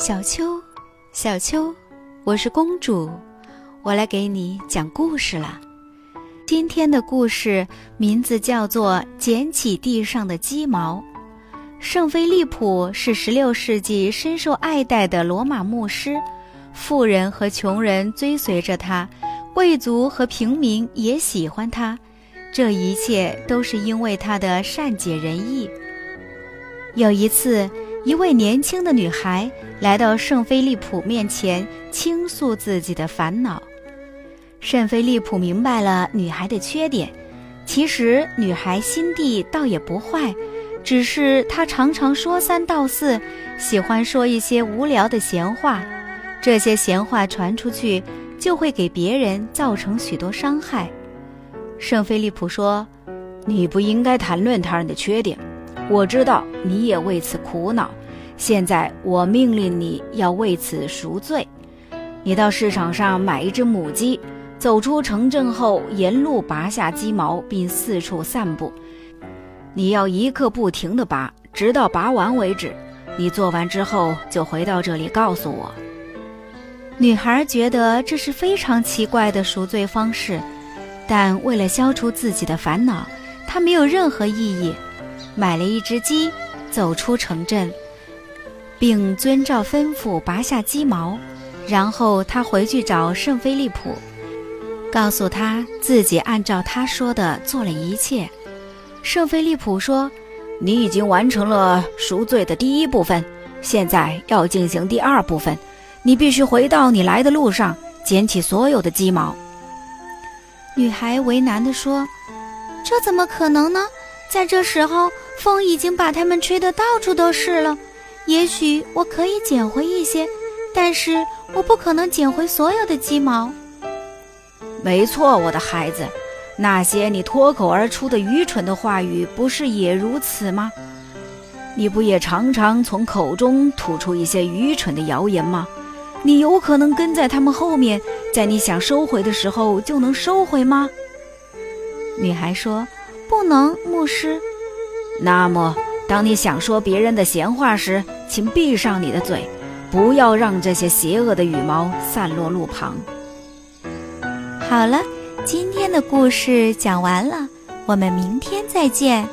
小秋，小秋，我是公主，我来给你讲故事了。今天的故事名字叫做《捡起地上的鸡毛》。圣菲利普是十六世纪深受爱戴的罗马牧师，富人和穷人追随着他，贵族和平民也喜欢他。这一切都是因为他的善解人意。有一次。一位年轻的女孩来到圣菲利普面前，倾诉自己的烦恼。圣菲利普明白了女孩的缺点，其实女孩心地倒也不坏，只是她常常说三道四，喜欢说一些无聊的闲话。这些闲话传出去，就会给别人造成许多伤害。圣菲利普说：“你不应该谈论他人的缺点。”我知道你也为此苦恼，现在我命令你要为此赎罪。你到市场上买一只母鸡，走出城镇后，沿路拔下鸡毛，并四处散步。你要一刻不停地拔，直到拔完为止。你做完之后，就回到这里告诉我。女孩觉得这是非常奇怪的赎罪方式，但为了消除自己的烦恼，她没有任何异议。买了一只鸡，走出城镇，并遵照吩咐拔下鸡毛，然后他回去找圣菲利普，告诉他自己按照他说的做了一切。圣菲利普说：“你已经完成了赎罪的第一部分，现在要进行第二部分。你必须回到你来的路上，捡起所有的鸡毛。”女孩为难地说：“这怎么可能呢？”在这时候，风已经把它们吹得到处都是了。也许我可以捡回一些，但是我不可能捡回所有的鸡毛。没错，我的孩子，那些你脱口而出的愚蠢的话语，不是也如此吗？你不也常常从口中吐出一些愚蠢的谣言吗？你有可能跟在他们后面，在你想收回的时候就能收回吗？女孩说。不能，牧师。那么，当你想说别人的闲话时，请闭上你的嘴，不要让这些邪恶的羽毛散落路旁。好了，今天的故事讲完了，我们明天再见。